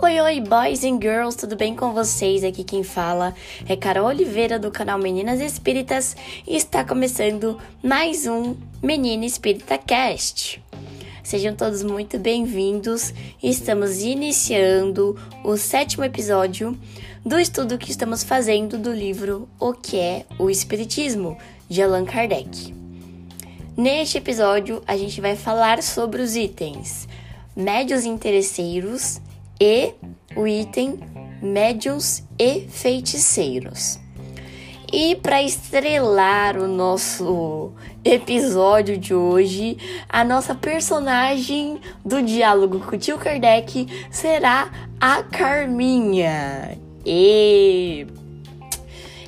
Oi, oi, boys and girls, tudo bem com vocês? Aqui quem fala é Carol Oliveira do canal Meninas Espíritas e está começando mais um Menina Espírita Cast. Sejam todos muito bem-vindos. Estamos iniciando o sétimo episódio do estudo que estamos fazendo do livro O que é o Espiritismo, de Allan Kardec. Neste episódio, a gente vai falar sobre os itens médios interesseiros e o item médios e feiticeiros. E para estrelar o nosso episódio de hoje, a nossa personagem do diálogo com o tio Kardec será a Carminha. E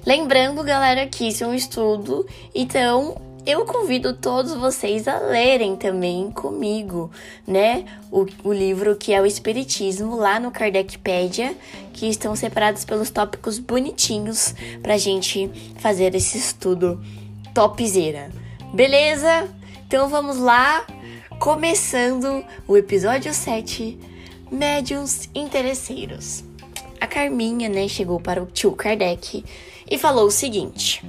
lembrando, galera, que isso é um estudo, então eu convido todos vocês a lerem também comigo, né? O, o, livro que é o Espiritismo, lá no Kardecpédia, que estão separados pelos tópicos bonitinhos pra gente fazer esse estudo topzera. Beleza? Então vamos lá, começando o episódio 7, Médiuns Interesseiros. A Carminha, né, chegou para o tio Kardec e falou o seguinte: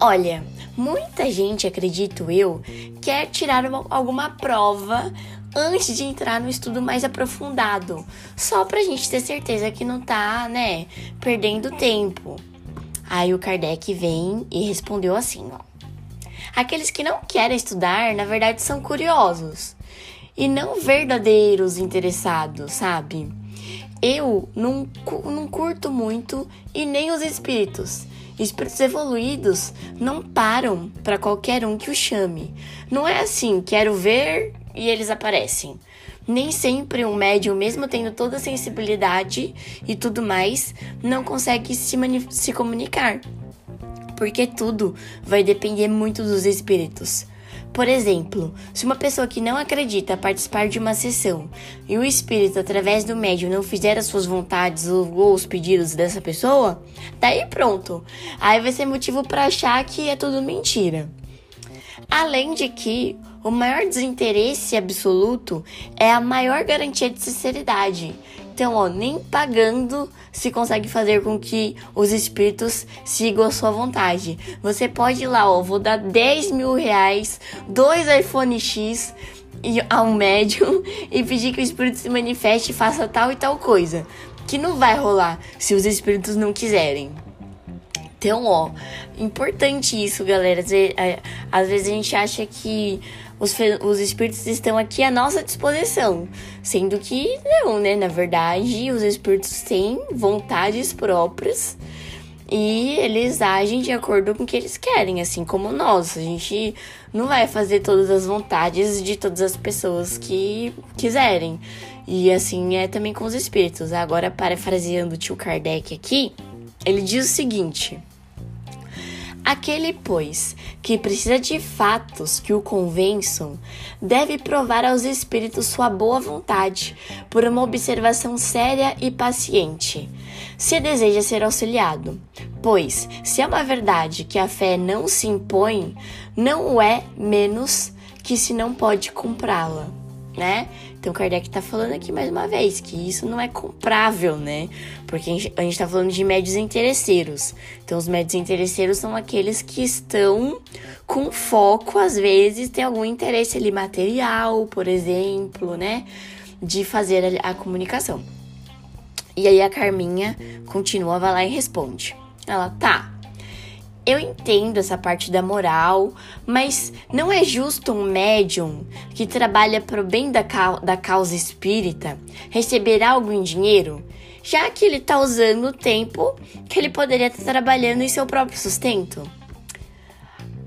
Olha, Muita gente, acredito eu, quer tirar uma, alguma prova antes de entrar no estudo mais aprofundado, só pra gente ter certeza que não tá, né, perdendo tempo. Aí o Kardec vem e respondeu assim, ó. Aqueles que não querem estudar, na verdade, são curiosos e não verdadeiros interessados, sabe? Eu não, não curto muito e nem os espíritos. Espíritos evoluídos não param para qualquer um que o chame. Não é assim, quero ver e eles aparecem. Nem sempre um médium, mesmo tendo toda a sensibilidade e tudo mais, não consegue se, se comunicar. Porque tudo vai depender muito dos espíritos. Por exemplo, se uma pessoa que não acredita participar de uma sessão e o espírito, através do médium, não fizer as suas vontades ou os pedidos dessa pessoa, daí pronto. Aí vai ser motivo para achar que é tudo mentira. Além de que o maior desinteresse absoluto é a maior garantia de sinceridade. Então, ó, nem pagando se consegue fazer com que os espíritos sigam a sua vontade. Você pode ir lá, ó, vou dar 10 mil reais, dois iPhone X e a um médium e pedir que o espírito se manifeste e faça tal e tal coisa. Que não vai rolar se os espíritos não quiserem. Então, ó, importante isso, galera. Às vezes a gente acha que os, os espíritos estão aqui à nossa disposição, sendo que não, né? Na verdade, os espíritos têm vontades próprias e eles agem de acordo com o que eles querem, assim como nós. A gente não vai fazer todas as vontades de todas as pessoas que quiserem. E assim é também com os espíritos. Agora, parafraseando o tio Kardec aqui, ele diz o seguinte. Aquele, pois, que precisa de fatos que o convençam, deve provar aos espíritos sua boa vontade por uma observação séria e paciente, se deseja ser auxiliado. Pois, se é uma verdade que a fé não se impõe, não o é menos que se não pode comprá-la né? Então Kardec está falando aqui mais uma vez que isso não é comprável, né? Porque a gente, a gente tá falando de médios interesseiros. Então os médios interesseiros são aqueles que estão com foco, às vezes, tem algum interesse ali material, por exemplo, né? De fazer a, a comunicação. E aí a Carminha continua, vai lá e responde. Ela, tá, eu entendo essa parte da moral, mas não é justo um médium que trabalha para o bem da, da causa espírita receber algo em dinheiro, já que ele está usando o tempo que ele poderia estar trabalhando em seu próprio sustento?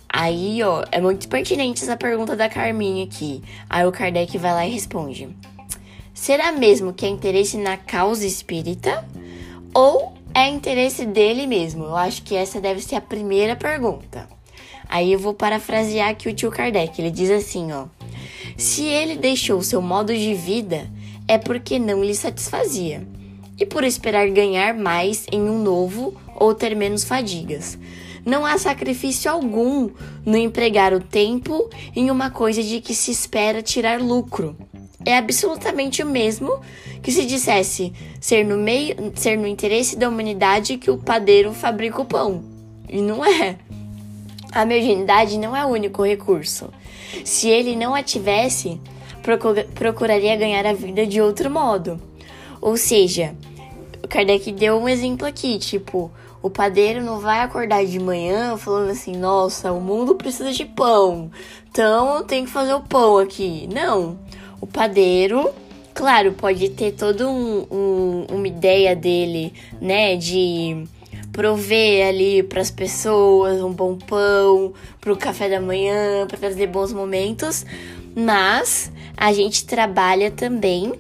Aí, ó, é muito pertinente essa pergunta da Carminha aqui. Aí o Kardec vai lá e responde: Será mesmo que é interesse na causa espírita? Ou é interesse dele mesmo? Eu acho que essa deve ser a primeira pergunta. Aí eu vou parafrasear aqui o tio Kardec. Ele diz assim, ó: Se ele deixou seu modo de vida, é porque não lhe satisfazia, e por esperar ganhar mais em um novo ou ter menos fadigas. Não há sacrifício algum no empregar o tempo em uma coisa de que se espera tirar lucro. É absolutamente o mesmo que se dissesse ser no meio, ser no interesse da humanidade que o padeiro fabrica o pão. E não é. A mediunidade não é o único recurso. Se ele não a tivesse, procuraria ganhar a vida de outro modo. Ou seja, Kardec deu um exemplo aqui, tipo, o padeiro não vai acordar de manhã falando assim, nossa, o mundo precisa de pão, então tenho que fazer o pão aqui. Não. O padeiro, claro, pode ter toda um, um, uma ideia dele, né, de prover ali para as pessoas um bom pão, para o café da manhã, para trazer bons momentos, mas a gente trabalha também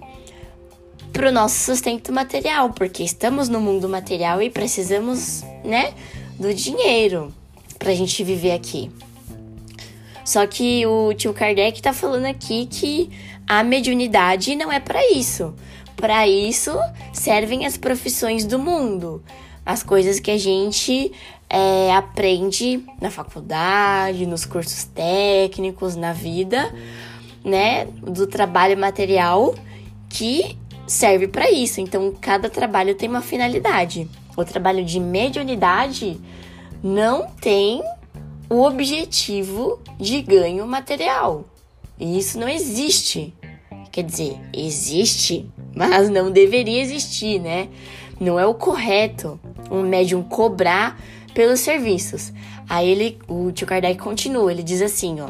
para o nosso sustento material, porque estamos no mundo material e precisamos, né, do dinheiro para a gente viver aqui. Só que o tio Kardec está falando aqui que a mediunidade não é para isso. Para isso servem as profissões do mundo, as coisas que a gente é, aprende na faculdade, nos cursos técnicos, na vida, né, do trabalho material que serve para isso. Então, cada trabalho tem uma finalidade. O trabalho de mediunidade não tem o objetivo de ganho material. E isso não existe. Quer dizer, existe, mas não deveria existir, né? Não é o correto um médium cobrar pelos serviços. Aí ele, o tio Kardec continua, ele diz assim, ó: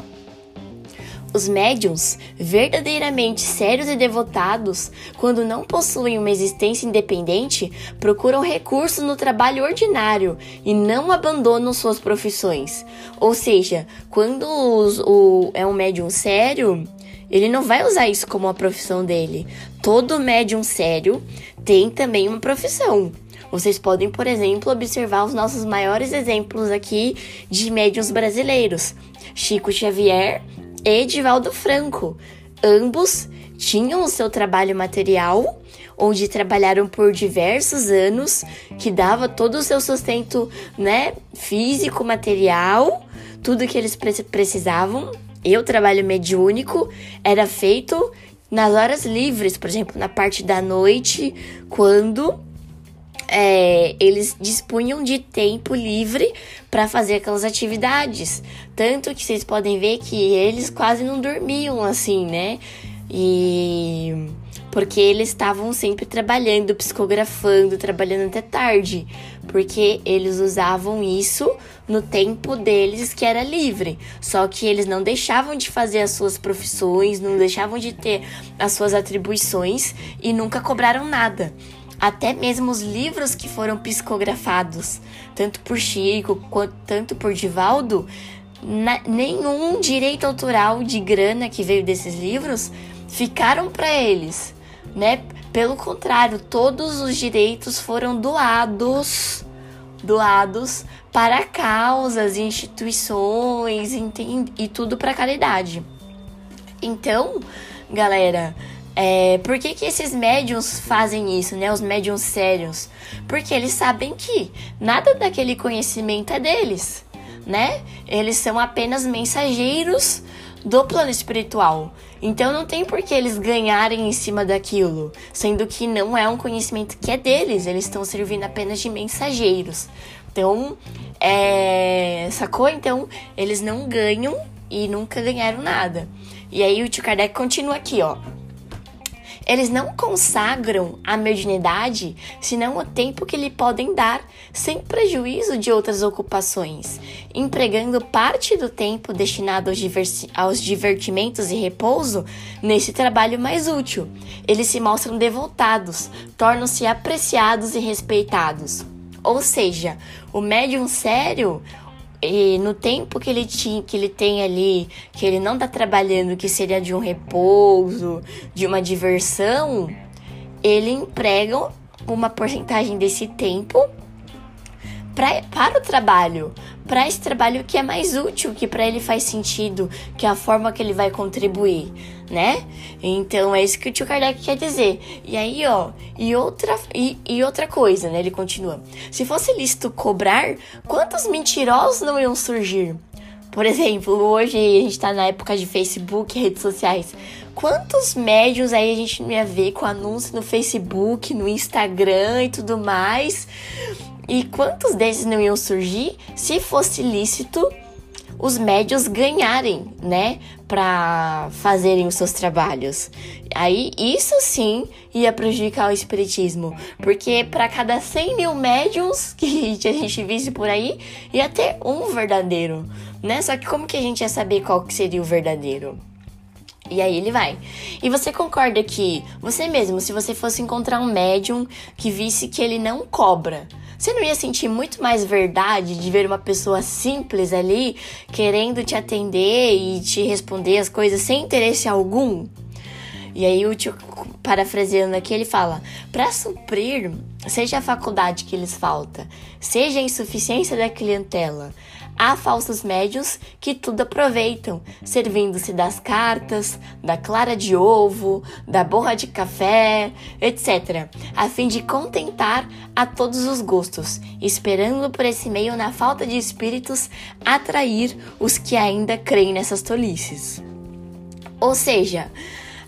os médiums, verdadeiramente sérios e devotados, quando não possuem uma existência independente, procuram recursos no trabalho ordinário e não abandonam suas profissões. Ou seja, quando os, o, é um médium sério, ele não vai usar isso como a profissão dele. Todo médium sério tem também uma profissão. Vocês podem, por exemplo, observar os nossos maiores exemplos aqui de médiums brasileiros. Chico Xavier Edivaldo Franco. Ambos tinham o seu trabalho material, onde trabalharam por diversos anos, que dava todo o seu sustento, né, físico, material, tudo que eles precisavam. E o trabalho mediúnico era feito nas horas livres, por exemplo, na parte da noite, quando é, eles dispunham de tempo livre para fazer aquelas atividades. Tanto que vocês podem ver que eles quase não dormiam assim, né? E porque eles estavam sempre trabalhando, psicografando, trabalhando até tarde, porque eles usavam isso no tempo deles que era livre. Só que eles não deixavam de fazer as suas profissões, não deixavam de ter as suas atribuições e nunca cobraram nada até mesmo os livros que foram psicografados, tanto por Chico quanto tanto por Divaldo, na, nenhum direito autoral de grana que veio desses livros ficaram para eles, né? Pelo contrário, todos os direitos foram doados, doados para causas, instituições e tudo para caridade. Então, galera, é, por que, que esses médiums fazem isso, né? Os médiums sérios? Porque eles sabem que nada daquele conhecimento é deles, né? Eles são apenas mensageiros do plano espiritual. Então não tem por que eles ganharem em cima daquilo, sendo que não é um conhecimento que é deles, eles estão servindo apenas de mensageiros. Então, é, sacou? Então, eles não ganham e nunca ganharam nada. E aí o tio Kardec continua aqui, ó. Eles não consagram a mediunidade senão o tempo que lhe podem dar, sem prejuízo de outras ocupações, empregando parte do tempo destinado aos, aos divertimentos e repouso nesse trabalho mais útil. Eles se mostram devotados, tornam-se apreciados e respeitados. Ou seja, o médium sério e no tempo que ele tinha, que ele tem ali, que ele não tá trabalhando, que seria de um repouso, de uma diversão, ele emprega uma porcentagem desse tempo pra, para o trabalho, para esse trabalho que é mais útil, que para ele faz sentido, que é a forma que ele vai contribuir, né? Então é isso que o tio Kardec quer dizer. E aí, ó, e outra, e, e outra coisa, né? Ele continua: se fosse lícito cobrar, quantos mentirosos não iam surgir? Por exemplo, hoje a gente tá na época de Facebook, redes sociais. Quantos médiums aí a gente não ia ver com anúncio no Facebook, no Instagram e tudo mais? E quantos desses não iam surgir se fosse lícito os médios ganharem, né, para fazerem os seus trabalhos. Aí isso sim ia prejudicar o espiritismo, porque para cada 100 mil médiums que a gente visse por aí, ia ter um verdadeiro, né? Só que como que a gente ia saber qual que seria o verdadeiro? E aí ele vai. E você concorda que você mesmo, se você fosse encontrar um médium que visse que ele não cobra, você não ia sentir muito mais verdade de ver uma pessoa simples ali querendo te atender e te responder as coisas sem interesse algum? E aí o tio, parafraseando aqui, ele fala: para suprir, seja a faculdade que lhes falta, seja a insuficiência da clientela, Há falsos médios que tudo aproveitam, servindo-se das cartas, da clara de ovo, da borra de café, etc., a fim de contentar a todos os gostos, esperando por esse meio, na falta de espíritos, atrair os que ainda creem nessas tolices. Ou seja,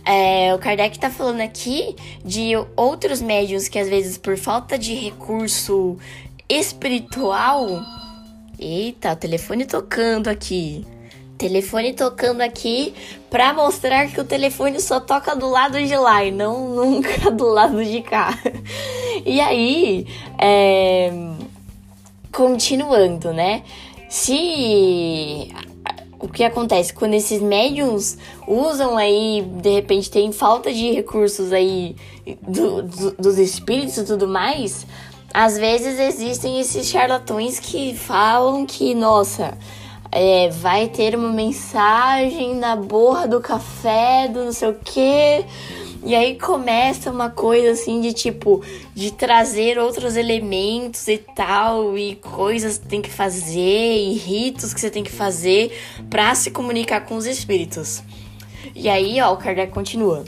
é, o Kardec está falando aqui de outros médios que às vezes por falta de recurso espiritual Eita, telefone tocando aqui. Telefone tocando aqui pra mostrar que o telefone só toca do lado de lá e não nunca do lado de cá. E aí, é, continuando, né? Se o que acontece quando esses médiums usam aí, de repente tem falta de recursos aí do, do, dos espíritos e tudo mais, às vezes existem esses charlatões que falam que, nossa, é, vai ter uma mensagem na borra do café, do não sei o quê. E aí começa uma coisa assim de tipo, de trazer outros elementos e tal, e coisas que tem que fazer, e ritos que você tem que fazer para se comunicar com os espíritos. E aí, ó, o Kardec continua.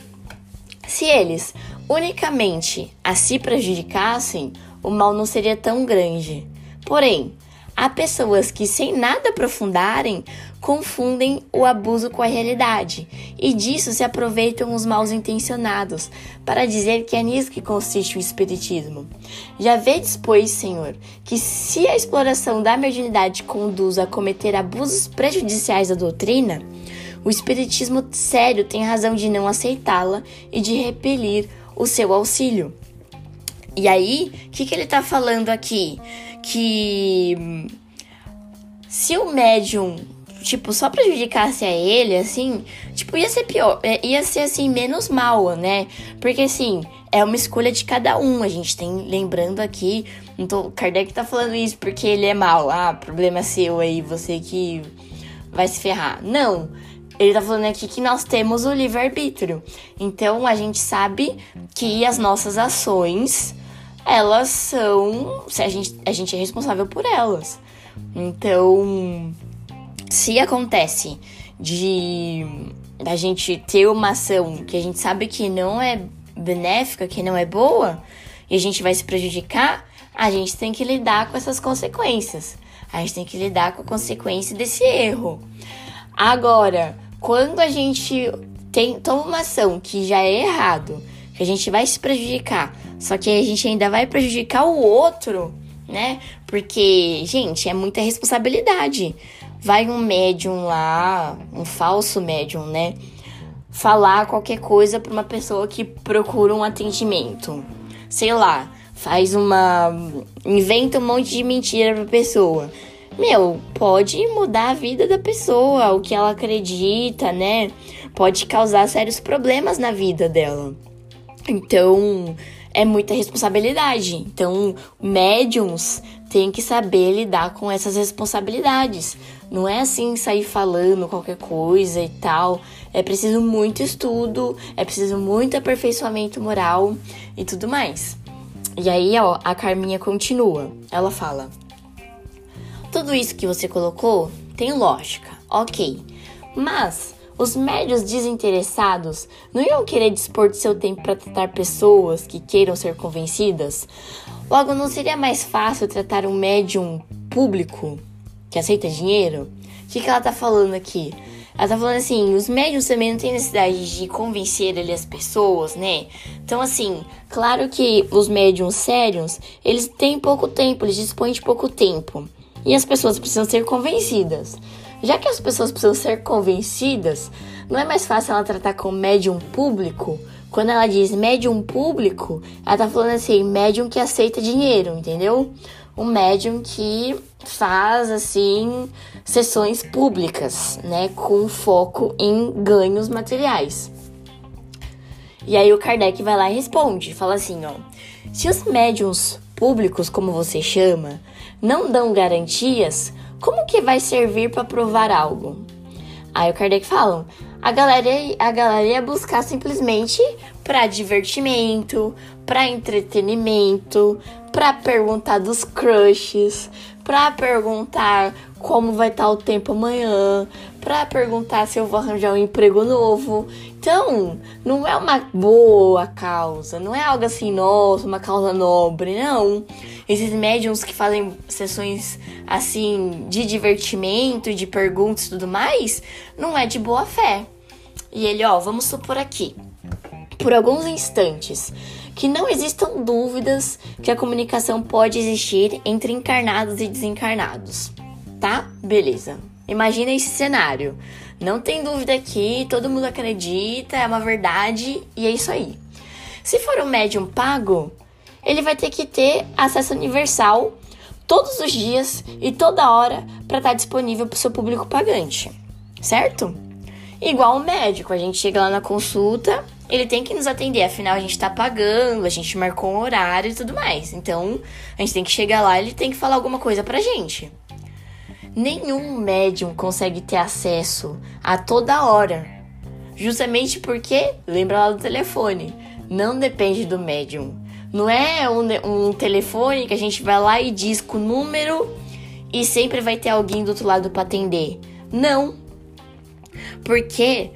Se eles unicamente a se prejudicassem, o mal não seria tão grande. Porém, há pessoas que, sem nada aprofundarem, confundem o abuso com a realidade e disso se aproveitam os maus intencionados para dizer que é nisso que consiste o Espiritismo. Já vedes, pois, Senhor, que se a exploração da mediunidade conduz a cometer abusos prejudiciais à doutrina, o Espiritismo sério tem razão de não aceitá-la e de repelir o seu auxílio. E aí, o que, que ele tá falando aqui? Que se o médium, tipo, só prejudicasse a ele, assim, tipo, ia ser pior, é, ia ser assim, menos mal, né? Porque assim, é uma escolha de cada um. A gente tem, lembrando aqui, então, Kardec tá falando isso porque ele é mal. Ah, problema seu aí, você que vai se ferrar. Não. Ele tá falando aqui que nós temos o livre-arbítrio. Então a gente sabe que as nossas ações elas são. Se a gente, a gente é responsável por elas. Então, se acontece de a gente ter uma ação que a gente sabe que não é benéfica, que não é boa, e a gente vai se prejudicar, a gente tem que lidar com essas consequências. A gente tem que lidar com a consequência desse erro. Agora, quando a gente tem, toma uma ação que já é errado, que a gente vai se prejudicar, só que a gente ainda vai prejudicar o outro, né? Porque, gente, é muita responsabilidade. Vai um médium lá, um falso médium, né? Falar qualquer coisa para uma pessoa que procura um atendimento. Sei lá, faz uma. inventa um monte de mentira pra pessoa. Meu, pode mudar a vida da pessoa, o que ela acredita, né? Pode causar sérios problemas na vida dela. Então, é muita responsabilidade. Então, médiums têm que saber lidar com essas responsabilidades. Não é assim sair falando qualquer coisa e tal. É preciso muito estudo, é preciso muito aperfeiçoamento moral e tudo mais. E aí, ó, a Carminha continua. Ela fala: Tudo isso que você colocou tem lógica, ok. Mas os médios desinteressados não iam querer dispor de seu tempo para tratar pessoas que queiram ser convencidas? Logo, não seria mais fácil tratar um médium público que aceita dinheiro? O que, que ela tá falando aqui? Ela tá falando assim, os médiums também não têm necessidade de convencer ali as pessoas, né? Então, assim, claro que os médiums sérios, eles têm pouco tempo, eles dispõem de pouco tempo. E as pessoas precisam ser convencidas. Já que as pessoas precisam ser convencidas, não é mais fácil ela tratar com médium público? Quando ela diz médium público, ela tá falando assim, médium que aceita dinheiro, entendeu? Um médium que faz assim sessões públicas, né, com foco em ganhos materiais. E aí o Kardec vai lá e responde, fala assim, ó: Se os médiums públicos, como você chama, não dão garantias, como que vai servir para provar algo? Aí o Kardec fala: a galera, a galera ia buscar simplesmente para divertimento, para entretenimento, para perguntar dos crushes, para perguntar como vai estar tá o tempo amanhã, para perguntar se eu vou arranjar um emprego novo. Então, não é uma boa causa, não é algo assim, nossa, uma causa nobre, não. Esses médiums que fazem sessões assim de divertimento, de perguntas e tudo mais, não é de boa fé. E ele, ó, vamos supor aqui, por alguns instantes, que não existam dúvidas que a comunicação pode existir entre encarnados e desencarnados. Tá? Beleza. Imagina esse cenário. Não tem dúvida aqui, todo mundo acredita, é uma verdade e é isso aí. Se for um médium pago, ele vai ter que ter acesso universal todos os dias e toda hora para estar tá disponível para o seu público pagante, certo? Igual o médico, a gente chega lá na consulta, ele tem que nos atender, afinal a gente está pagando, a gente marcou um horário e tudo mais. Então, a gente tem que chegar lá, ele tem que falar alguma coisa pra gente. Nenhum médium consegue ter acesso a toda hora. Justamente porque, lembra lá do telefone, não depende do médium. Não é um, um telefone que a gente vai lá e diz o número e sempre vai ter alguém do outro lado para atender. Não. Porque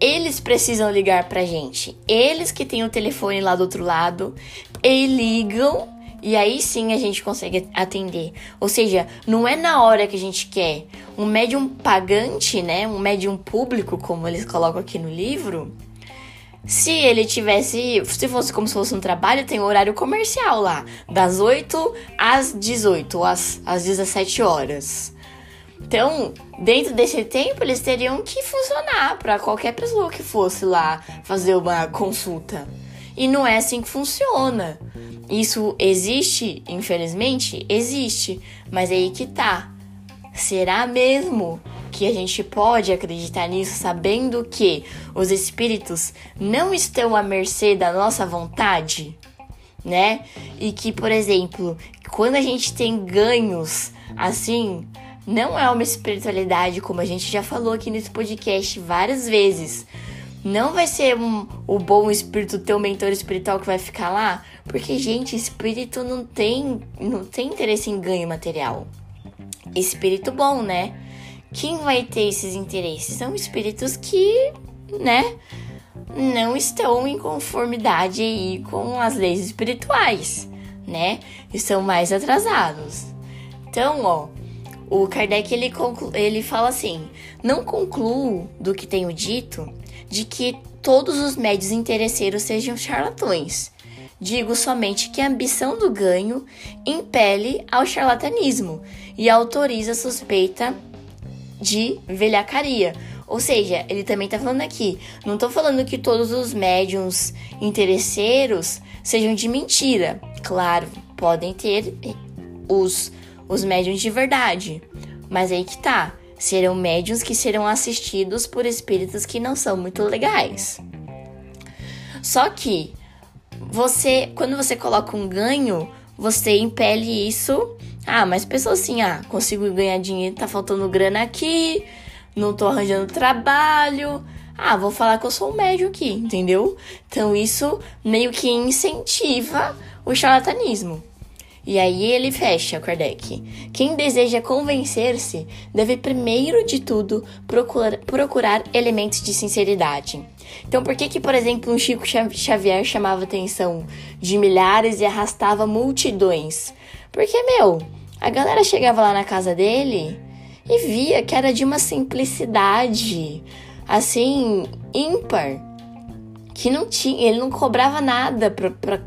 eles precisam ligar pra gente. Eles que têm o telefone lá do outro lado, e ligam e aí sim a gente consegue atender. Ou seja, não é na hora que a gente quer. Um médium pagante, né? Um médium público, como eles colocam aqui no livro, se ele tivesse, se fosse como se fosse um trabalho, tem um horário comercial lá, das 8 às 18, às, às 17 horas. Então, dentro desse tempo, eles teriam que funcionar para qualquer pessoa que fosse lá fazer uma consulta. E não é assim que funciona. Isso existe, infelizmente? Existe. Mas é aí que tá. Será mesmo que a gente pode acreditar nisso sabendo que os espíritos não estão à mercê da nossa vontade, né? E que, por exemplo, quando a gente tem ganhos assim, não é uma espiritualidade como a gente já falou aqui nesse podcast várias vezes. Não vai ser um, o bom espírito, teu mentor espiritual que vai ficar lá, porque gente, espírito não tem não tem interesse em ganho material. Espírito bom, né? Quem vai ter esses interesses? São espíritos que, né, não estão em conformidade aí com as leis espirituais, né? E são mais atrasados. Então, ó, o Kardec ele, ele fala assim: não concluo do que tenho dito de que todos os médios interesseiros sejam charlatões. Digo somente que a ambição do ganho impele ao charlatanismo e autoriza a suspeita de velhacaria. Ou seja, ele também está falando aqui, não estou falando que todos os médiums interesseiros sejam de mentira. Claro, podem ter os, os médiums de verdade, mas aí que tá. Serão médiums que serão assistidos por espíritos que não são muito legais. Só que você, quando você coloca um ganho, você impele isso ah, mas pensou assim, ah, consigo ganhar dinheiro, tá faltando grana aqui, não tô arranjando trabalho. Ah, vou falar que eu sou um médio aqui, entendeu? Então isso meio que incentiva o charlatanismo. E aí ele fecha, Kardec. Quem deseja convencer-se deve, primeiro de tudo, procurar, procurar elementos de sinceridade. Então, por que que, por exemplo, um Chico Xavier chamava atenção de milhares e arrastava multidões? Porque, meu, a galera chegava lá na casa dele e via que era de uma simplicidade, assim, ímpar. Que não tinha, ele não cobrava nada pra, pra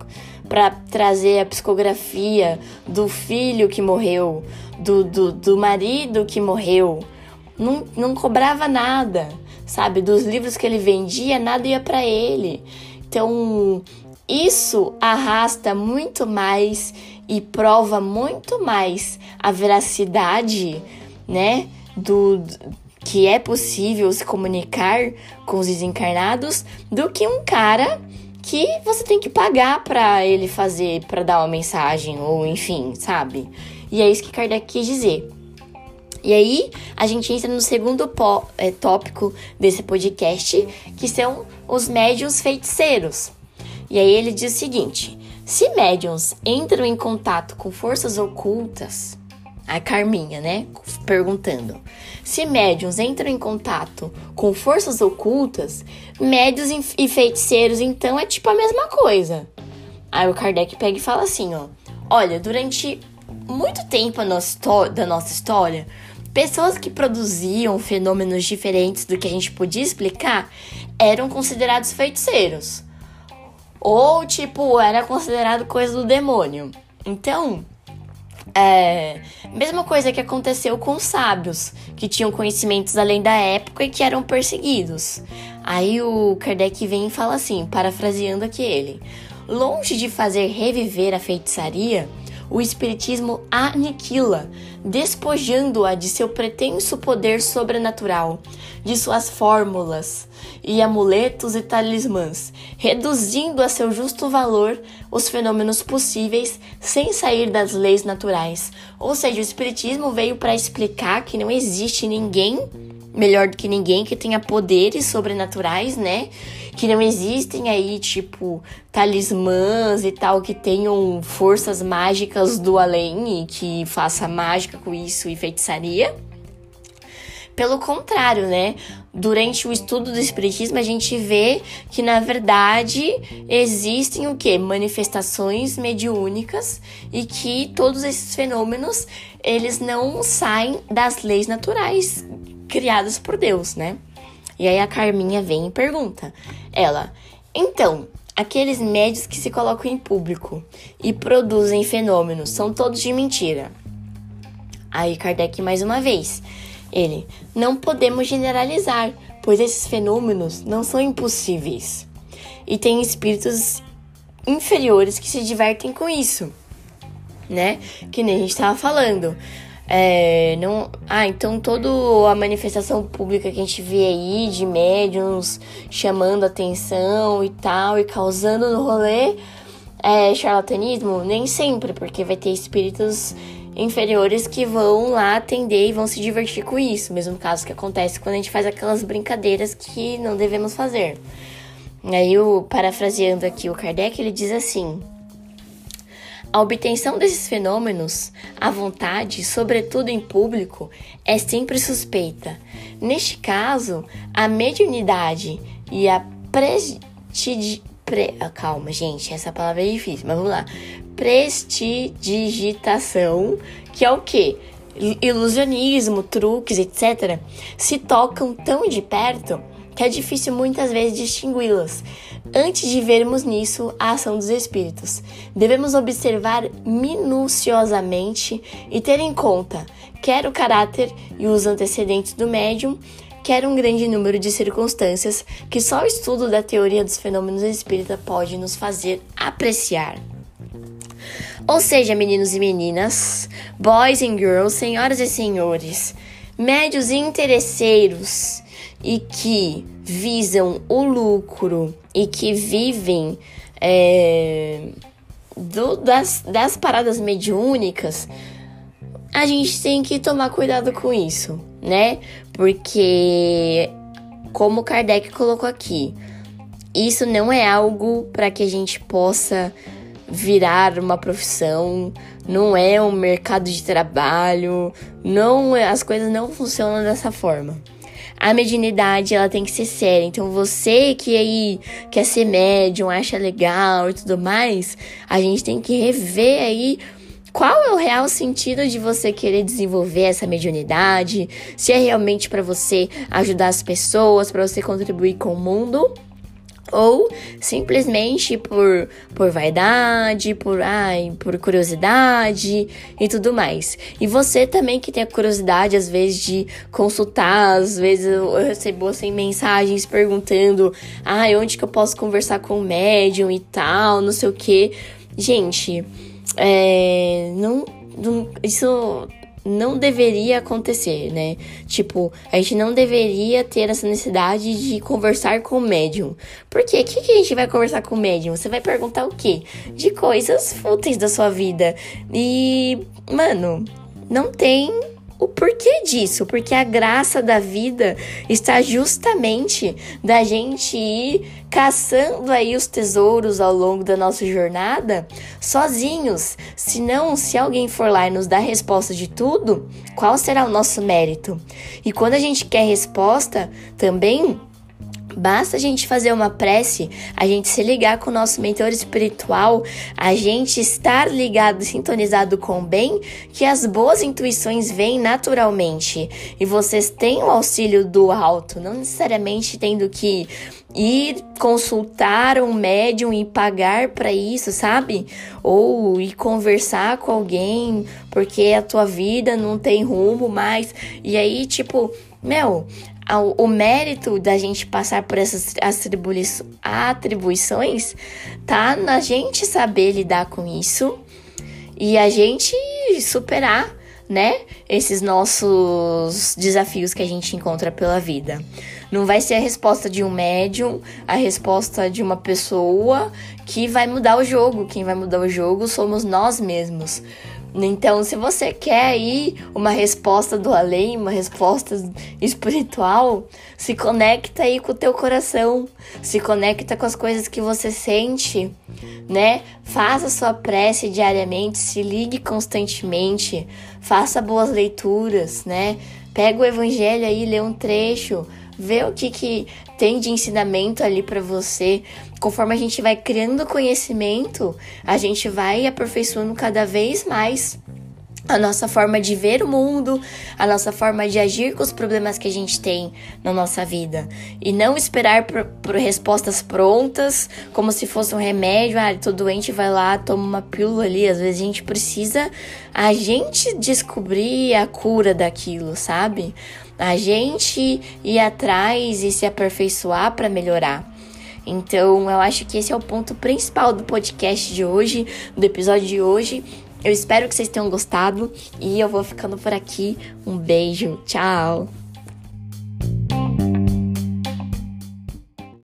para trazer a psicografia do filho que morreu, do, do, do marido que morreu. Não, não cobrava nada, sabe? Dos livros que ele vendia, nada ia para ele. Então, isso arrasta muito mais e prova muito mais a veracidade, né, do que é possível se comunicar com os desencarnados do que um cara que você tem que pagar para ele fazer, para dar uma mensagem, ou enfim, sabe? E é isso que Kardec quis dizer. E aí, a gente entra no segundo é, tópico desse podcast, que são os médiums feiticeiros. E aí ele diz o seguinte: se médiums entram em contato com forças ocultas, a Carminha, né? Perguntando. Se médiums entram em contato com forças ocultas, médios e feiticeiros, então, é tipo a mesma coisa. Aí o Kardec pega e fala assim, ó. Olha, durante muito tempo da nossa história, pessoas que produziam fenômenos diferentes do que a gente podia explicar eram considerados feiticeiros. Ou, tipo, era considerado coisa do demônio. Então, é, mesma coisa que aconteceu com os sábios, que tinham conhecimentos além da época e que eram perseguidos. Aí o Kardec vem e fala assim, parafraseando aqui ele: Longe de fazer reviver a feitiçaria, o Espiritismo aniquila, despojando-a de seu pretenso poder sobrenatural, de suas fórmulas e amuletos e talismãs, reduzindo a seu justo valor os fenômenos possíveis sem sair das leis naturais. Ou seja, o Espiritismo veio para explicar que não existe ninguém melhor do que ninguém que tenha poderes sobrenaturais, né? que não existem aí, tipo, talismãs e tal que tenham forças mágicas do além e que faça mágica com isso e feitiçaria. Pelo contrário, né? Durante o estudo do espiritismo, a gente vê que na verdade existem o que? Manifestações mediúnicas e que todos esses fenômenos eles não saem das leis naturais criadas por Deus, né? E aí a Carminha vem e pergunta: ela, então, aqueles médios que se colocam em público e produzem fenômenos são todos de mentira. Aí Kardec mais uma vez. Ele, não podemos generalizar, pois esses fenômenos não são impossíveis. E tem espíritos inferiores que se divertem com isso, né? Que nem a gente estava falando. É, não, ah, então toda a manifestação pública que a gente vê aí de médiums chamando atenção e tal e causando no rolê é charlatanismo? Nem sempre, porque vai ter espíritos inferiores que vão lá atender e vão se divertir com isso. Mesmo caso que acontece quando a gente faz aquelas brincadeiras que não devemos fazer. Aí, o, parafraseando aqui o Kardec, ele diz assim: a obtenção desses fenômenos à vontade, sobretudo em público, é sempre suspeita. Neste caso, a mediunidade e a prestigi... Pre... Ah, calma, gente, essa palavra é difícil, mas vamos lá. Prestidigitação, que é o quê? Ilusionismo, truques, etc., se tocam tão de perto que é difícil muitas vezes distingui-las. Antes de vermos nisso a ação dos espíritos, devemos observar minuciosamente e ter em conta quer o caráter e os antecedentes do médium, quer um grande número de circunstâncias que só o estudo da teoria dos fenômenos espírita pode nos fazer apreciar. Ou seja, meninos e meninas, boys and girls, senhoras e senhores, médios e interesseiros e que visam o lucro e que vivem é, do, das, das paradas mediúnicas, a gente tem que tomar cuidado com isso, né? Porque, como Kardec colocou aqui, isso não é algo para que a gente possa virar uma profissão, não é um mercado de trabalho, não é, as coisas não funcionam dessa forma. A mediunidade, ela tem que ser séria. Então, você que aí quer ser médium, acha legal e tudo mais, a gente tem que rever aí qual é o real sentido de você querer desenvolver essa mediunidade? Se é realmente para você ajudar as pessoas, para você contribuir com o mundo? Ou simplesmente por, por vaidade, por, ai, por curiosidade e tudo mais. E você também que tem a curiosidade, às vezes, de consultar, às vezes eu recebo assim, mensagens perguntando ai, onde que eu posso conversar com o médium e tal, não sei o que. Gente, é, não, não, isso não deveria acontecer, né? Tipo, a gente não deveria ter essa necessidade de conversar com o médium. Por quê? O que, que a gente vai conversar com o médium? Você vai perguntar o quê? De coisas fúteis da sua vida. E, mano, não tem o porquê disso? Porque a graça da vida está justamente da gente ir caçando aí os tesouros ao longo da nossa jornada sozinhos. Se não, se alguém for lá e nos dar a resposta de tudo, qual será o nosso mérito? E quando a gente quer resposta, também Basta a gente fazer uma prece, a gente se ligar com o nosso mentor espiritual, a gente estar ligado, sintonizado com o bem, que as boas intuições vêm naturalmente. E vocês têm o auxílio do alto, não necessariamente tendo que ir consultar um médium e pagar para isso, sabe? Ou ir conversar com alguém porque a tua vida não tem rumo mais. E aí, tipo, meu, o mérito da gente passar por essas atribuições tá na gente saber lidar com isso e a gente superar, né, esses nossos desafios que a gente encontra pela vida. Não vai ser a resposta de um médium, a resposta de uma pessoa que vai mudar o jogo. Quem vai mudar o jogo somos nós mesmos. Então, se você quer aí uma resposta do além, uma resposta espiritual, se conecta aí com o teu coração, se conecta com as coisas que você sente, né? Faça sua prece diariamente, se ligue constantemente, faça boas leituras, né? Pega o evangelho aí, lê um trecho, vê o que, que tem de ensinamento ali para você. Conforme a gente vai criando conhecimento, a gente vai aperfeiçoando cada vez mais a nossa forma de ver o mundo, a nossa forma de agir com os problemas que a gente tem na nossa vida. E não esperar por, por, respostas prontas, como se fosse um remédio. Ah, tô doente, vai lá, toma uma pílula ali. Às vezes a gente precisa a gente descobrir a cura daquilo, sabe? A gente ir atrás e se aperfeiçoar para melhorar. Então, eu acho que esse é o ponto principal do podcast de hoje, do episódio de hoje. Eu espero que vocês tenham gostado e eu vou ficando por aqui. Um beijo, tchau!